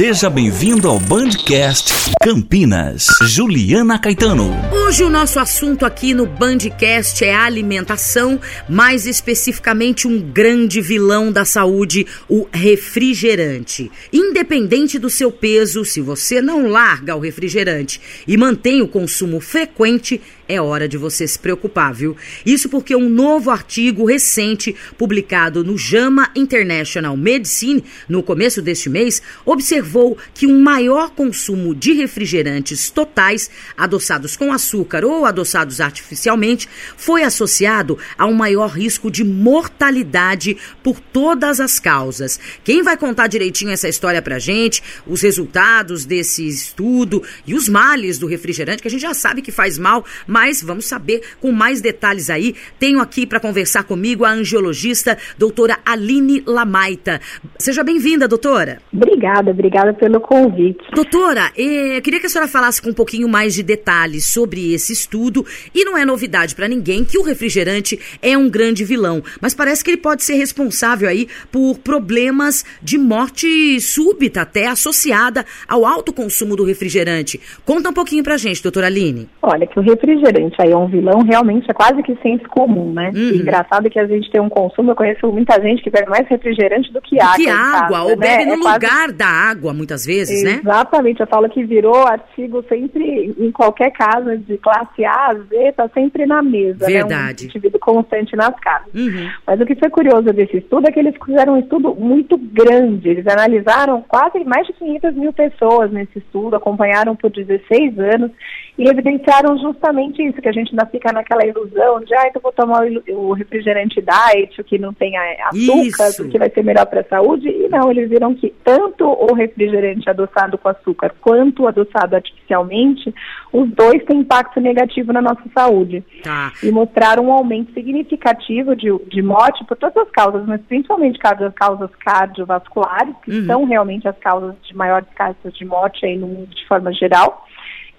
Seja bem-vindo ao Bandcast Campinas. Juliana Caetano. Hoje o nosso assunto aqui no Bandcast é alimentação, mais especificamente um grande vilão da saúde, o refrigerante. Independente do seu peso, se você não larga o refrigerante e mantém o consumo frequente, é hora de você se preocupar, viu? Isso porque um novo artigo recente publicado no JAMA International Medicine no começo deste mês observou que um maior consumo de refrigerantes totais adoçados com açúcar ou adoçados artificialmente foi associado a um maior risco de mortalidade por todas as causas. Quem vai contar direitinho essa história pra gente, os resultados desse estudo e os males do refrigerante, que a gente já sabe que faz mal, mas vamos saber com mais detalhes aí. Tenho aqui para conversar comigo a angiologista doutora Aline Lamaita. Seja bem-vinda, doutora. Obrigada, obrigada pelo convite. Doutora, eh, eu queria que a senhora falasse com um pouquinho mais de detalhes sobre esse estudo. E não é novidade para ninguém que o refrigerante é um grande vilão, mas parece que ele pode ser responsável aí por problemas de morte súbita, até associada ao alto consumo do refrigerante. Conta um pouquinho pra gente, doutora Aline. Olha, que o refrigerante aí é um vilão, realmente é quase que senso comum, né? Uhum. engraçado é que a gente tem um consumo, eu conheço muita gente que bebe mais refrigerante do que água. Que água, casa, ou né? bebe no é lugar quase... da água, muitas vezes, Exatamente, né? Exatamente, eu falo que virou artigo sempre, em qualquer casa de classe A, Z, tá sempre na mesa. Verdade. Né? Um indivíduo constante nas casas. Uhum. Mas o que foi curioso desse estudo é que eles fizeram um estudo muito grande, eles analisaram quase mais de 500 mil pessoas nesse estudo, acompanharam por 16 anos, e evidenciaram justamente isso, que a gente ainda fica naquela ilusão de, ah, então vou tomar o refrigerante diet, o que não tem açúcar, isso. porque vai ser melhor para a saúde. E não, eles viram que tanto o refrigerante adoçado com açúcar quanto o adoçado artificialmente, os dois têm impacto negativo na nossa saúde. Tá. E mostraram um aumento significativo de, de morte por todas as causas, mas principalmente causas, causas cardiovasculares, que uhum. são realmente as causas de maiores causas de morte aí no mundo de forma geral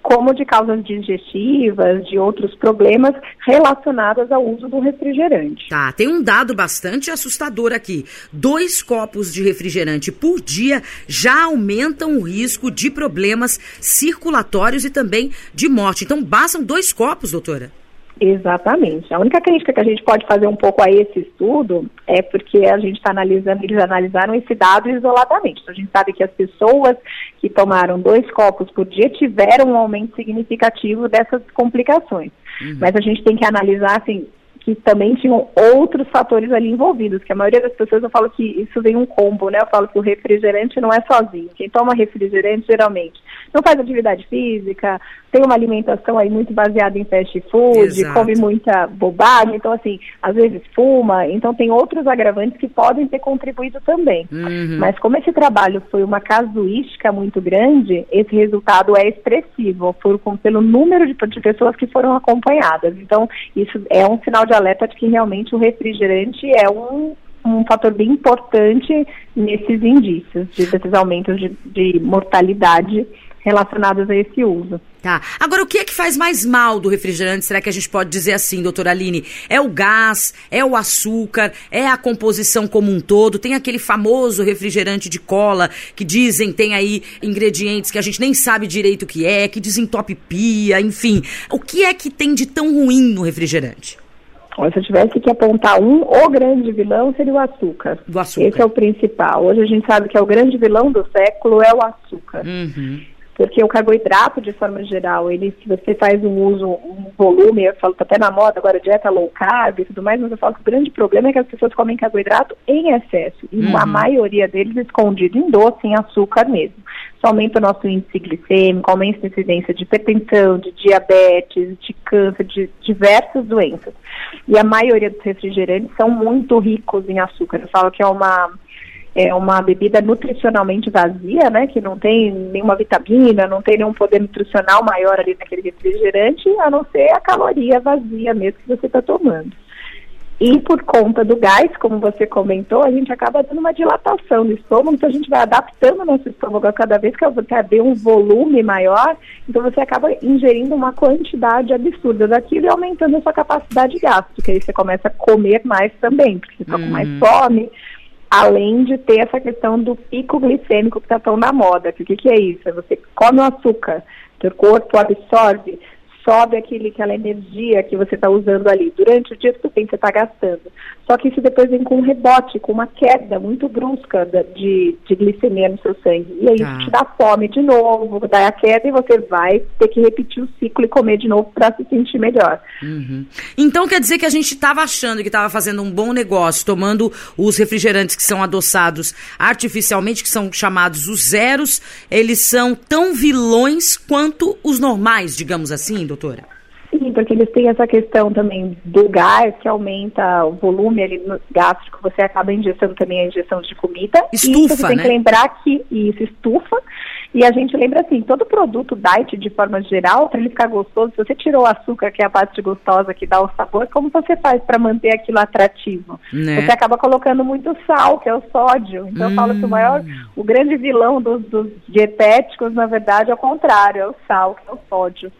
como de causas digestivas, de outros problemas relacionados ao uso do refrigerante. Tá, tem um dado bastante assustador aqui. Dois copos de refrigerante por dia já aumentam o risco de problemas circulatórios e também de morte. Então, bastam dois copos, doutora? Exatamente. A única crítica que a gente pode fazer um pouco a esse estudo é porque a gente está analisando, eles analisaram esse dado isoladamente. Então, a gente sabe que as pessoas que tomaram dois copos por dia tiveram um aumento significativo dessas complicações. Uhum. Mas a gente tem que analisar, assim, que também tinham outros fatores ali envolvidos, que a maioria das pessoas eu falo que isso vem um combo, né? Eu falo que o refrigerante não é sozinho. Quem toma refrigerante geralmente não faz atividade física, tem uma alimentação aí muito baseada em fast food, Exato. come muita bobagem, então assim, às vezes fuma, então tem outros agravantes que podem ter contribuído também. Uhum. Mas como esse trabalho foi uma casuística muito grande, esse resultado é expressivo por, pelo número de, de pessoas que foram acompanhadas. Então, isso é um sinal de alerta de que realmente o refrigerante é um, um fator bem importante nesses indícios, de, desses aumentos de, de mortalidade relacionados a esse uso. Tá. Agora, o que é que faz mais mal do refrigerante? Será que a gente pode dizer assim, doutora Aline? É o gás? É o açúcar? É a composição como um todo? Tem aquele famoso refrigerante de cola que dizem tem aí ingredientes que a gente nem sabe direito o que é, que desentope pia, enfim. O que é que tem de tão ruim no refrigerante? se eu tivesse que apontar um, o grande vilão seria o açúcar. Do açúcar. Esse é o principal. Hoje a gente sabe que é o grande vilão do século é o açúcar. Uhum. Porque o carboidrato, de forma geral, ele, se você faz um uso, um volume, eu falo, tá até na moda agora, dieta low carb e tudo mais, mas eu falo que o grande problema é que as pessoas comem carboidrato em excesso. E uhum. a maioria deles escondido em doce, em açúcar mesmo. Isso aumenta o nosso índice glicêmico, aumenta a incidência de hipertensão, de diabetes, de câncer, de diversas doenças. E a maioria dos refrigerantes são muito ricos em açúcar. Eu falo que é uma é uma bebida nutricionalmente vazia, né, que não tem nenhuma vitamina, não tem nenhum poder nutricional maior ali naquele refrigerante, a não ser a caloria vazia mesmo que você está tomando. E por conta do gás, como você comentou, a gente acaba dando uma dilatação no estômago, então a gente vai adaptando o nosso estômago a cada vez que quer ter um volume maior, então você acaba ingerindo uma quantidade absurda daquilo e aumentando a sua capacidade que aí você começa a comer mais também, porque você está com mais uhum. fome, além de ter essa questão do pico glicêmico que está tão na moda. O que, que é isso? É você come o açúcar, seu corpo absorve, sobe aquele, aquela energia que você está usando ali. Durante o dia, bem, você está gastando. Só que isso depois vem com um rebote, com uma queda muito brusca de, de glicemia no seu sangue. E aí tá. te dá fome de novo, dá a queda e você vai ter que repetir o ciclo e comer de novo para se sentir melhor. Uhum. Então quer dizer que a gente estava achando que estava fazendo um bom negócio, tomando os refrigerantes que são adoçados artificialmente, que são chamados os zeros, eles são tão vilões quanto os normais, digamos assim, doutora? Sim, porque eles têm essa questão também do gás, que aumenta o volume ali no gástrico, você acaba injetando também a injeção de comida. Estufa, e você tem né? que lembrar que isso estufa. E a gente lembra assim, todo produto diet de forma geral, para ele ficar gostoso, se você tirou o açúcar, que é a parte gostosa que dá o sabor, como você faz para manter aquilo atrativo? Né? Você acaba colocando muito sal, que é o sódio. Então hum. eu falo que o maior, o grande vilão dos, dos dietéticos, na verdade, é o contrário, é o sal, que é o sódio.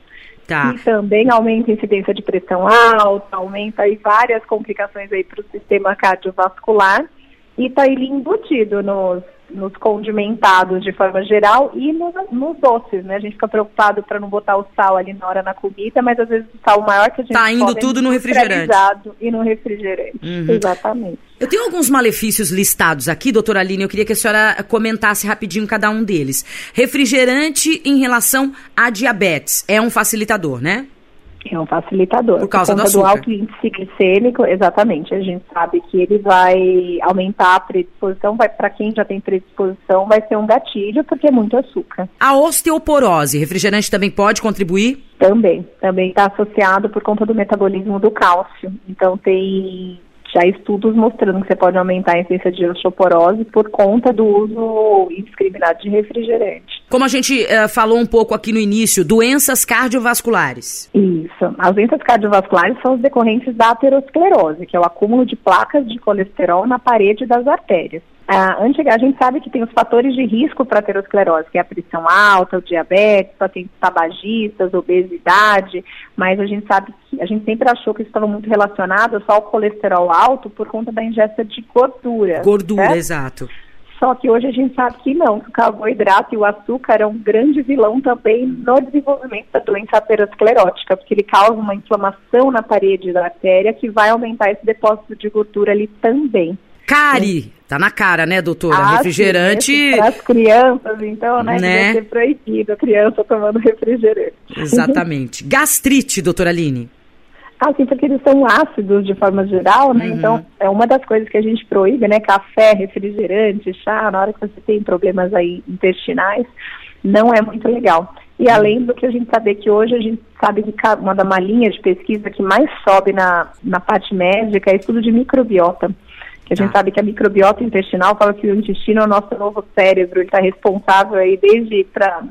Tá. E também aumenta a incidência de pressão alta, aumenta aí várias complicações aí para o sistema cardiovascular e está ele embutido nos, nos condimentados de forma geral e nos, nos doces, né? A gente fica preocupado para não botar o sal ali na hora na comida, mas às vezes o sal maior que a gente tá indo tudo no refrigerante e no refrigerante, uhum. exatamente. Eu tenho alguns malefícios listados aqui, doutora Aline, eu queria que a senhora comentasse rapidinho cada um deles. Refrigerante em relação a diabetes é um facilitador, né? É um facilitador. Por causa Por do alto índice glicêmico, exatamente. A gente sabe que ele vai aumentar a predisposição, vai para quem já tem predisposição, vai ser um gatilho, porque é muito açúcar. A osteoporose, refrigerante também pode contribuir? Também, também está associado por conta do metabolismo do cálcio. Então tem já estudos mostrando que você pode aumentar a incidência de osteoporose por conta do uso indiscriminado de refrigerante. Como a gente uh, falou um pouco aqui no início, doenças cardiovasculares. Isso. As doenças cardiovasculares são os decorrentes da aterosclerose, que é o acúmulo de placas de colesterol na parede das artérias. A, antiga, a gente sabe que tem os fatores de risco para aterosclerose, que é a pressão alta, o diabetes, pacientes tabagistas, obesidade, mas a gente sabe que a gente sempre achou que isso estava muito relacionado só ao colesterol alto por conta da ingesta de gordura. Gordura, certo? exato. Só que hoje a gente sabe que não, que o carboidrato e o açúcar é um grande vilão também no desenvolvimento da doença aterosclerótica, porque ele causa uma inflamação na parede da artéria que vai aumentar esse depósito de gordura ali também. Cari, tá na cara, né, doutora? Ah, refrigerante. Para as crianças, então, né? né? Deve ser proibido a criança tomando refrigerante. Exatamente. Gastrite, doutora Aline. Ah, sim, porque eles são ácidos de forma geral, né? Uhum. Então, é uma das coisas que a gente proíbe, né? Café, refrigerante, chá, na hora que você tem problemas aí intestinais, não é muito legal. E além do que a gente saber que hoje a gente sabe que uma da linha de pesquisa que mais sobe na, na parte médica é estudo de microbiota. Que a gente tá. sabe que a microbiota intestinal fala que o intestino é o nosso novo cérebro, ele está responsável aí desde para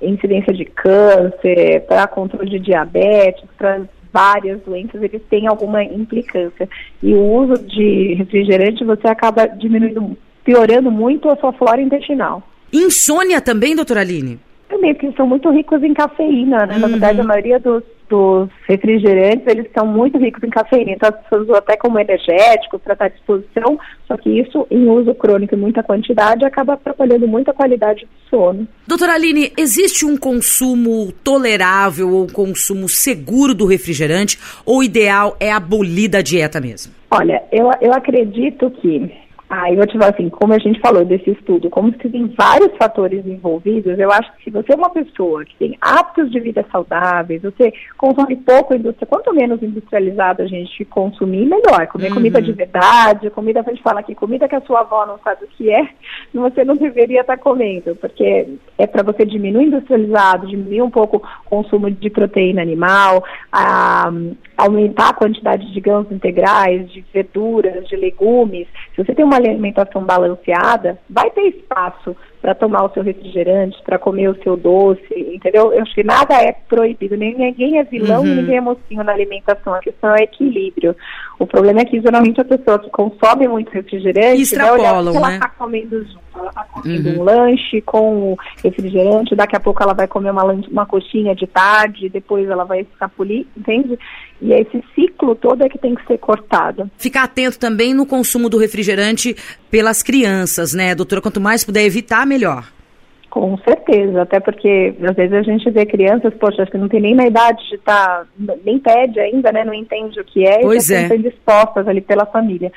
incidência de câncer, para controle de diabetes, para várias doenças, eles têm alguma implicância. E o uso de refrigerante, você acaba diminuindo, piorando muito a sua flora intestinal. Insônia também, doutora Aline? Também, porque são muito ricos em cafeína, né? Uhum. Na verdade, a maioria dos, dos refrigerantes, eles são muito ricos em cafeína. Então, as pessoas usam até como energético para estar à disposição, só que isso, em uso crônico em muita quantidade, acaba atrapalhando muito a qualidade do sono. Doutora Aline, existe um consumo tolerável ou consumo seguro do refrigerante ou o ideal é abolir da dieta mesmo? Olha, eu, eu acredito que ah, eu vou te falar assim, como a gente falou desse estudo, como se tem vários fatores envolvidos, eu acho que se você é uma pessoa que tem hábitos de vida saudáveis, você consome pouco indústria, quanto menos industrializado a gente consumir, melhor. Comer uhum. comida de verdade, comida, a gente fala aqui, comida que a sua avó não sabe o que é, você não deveria estar comendo, porque é para você diminuir industrializado, diminuir um pouco o consumo de proteína animal, a, aumentar a quantidade de grãos integrais, de verduras, de legumes. Se você tem uma alimentação balanceada, vai ter espaço para tomar o seu refrigerante, para comer o seu doce, entendeu? Eu acho que nada é proibido, nem ninguém é vilão, uhum. ninguém é mocinho na alimentação. A questão é equilíbrio. O problema é que geralmente a pessoa que consome muito refrigerante, Extrapolam, vai olhar o que né? ela está comendo junto. Ela está comendo uhum. um lanche com refrigerante, daqui a pouco ela vai comer uma, uma coxinha de tarde, depois ela vai escapulir, entende? E esse ciclo todo é que tem que ser cortado. Ficar atento também no consumo do refrigerante pelas crianças, né, doutora? Quanto mais puder evitar, melhor. Com certeza, até porque às vezes a gente vê crianças, poxa, que não tem nem na idade de estar, tá, nem pede ainda, né? Não entende o que é pois e é. estão dispostas ali pela família.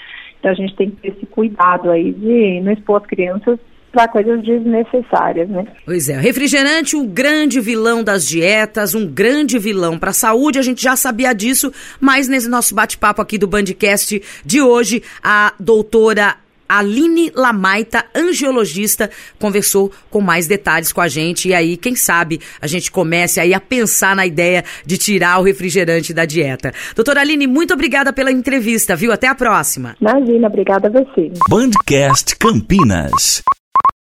Então a gente tem que ter esse cuidado aí de não expor as crianças para coisas desnecessárias, né? Pois é, refrigerante, um grande vilão das dietas, um grande vilão para a saúde, a gente já sabia disso, mas nesse nosso bate-papo aqui do Bandcast de hoje, a doutora Aline Lamaita, angiologista, conversou com mais detalhes com a gente. E aí, quem sabe, a gente comece aí a pensar na ideia de tirar o refrigerante da dieta. Doutora Aline, muito obrigada pela entrevista, viu? Até a próxima. Imagina, obrigada a você. Bandcast Campinas.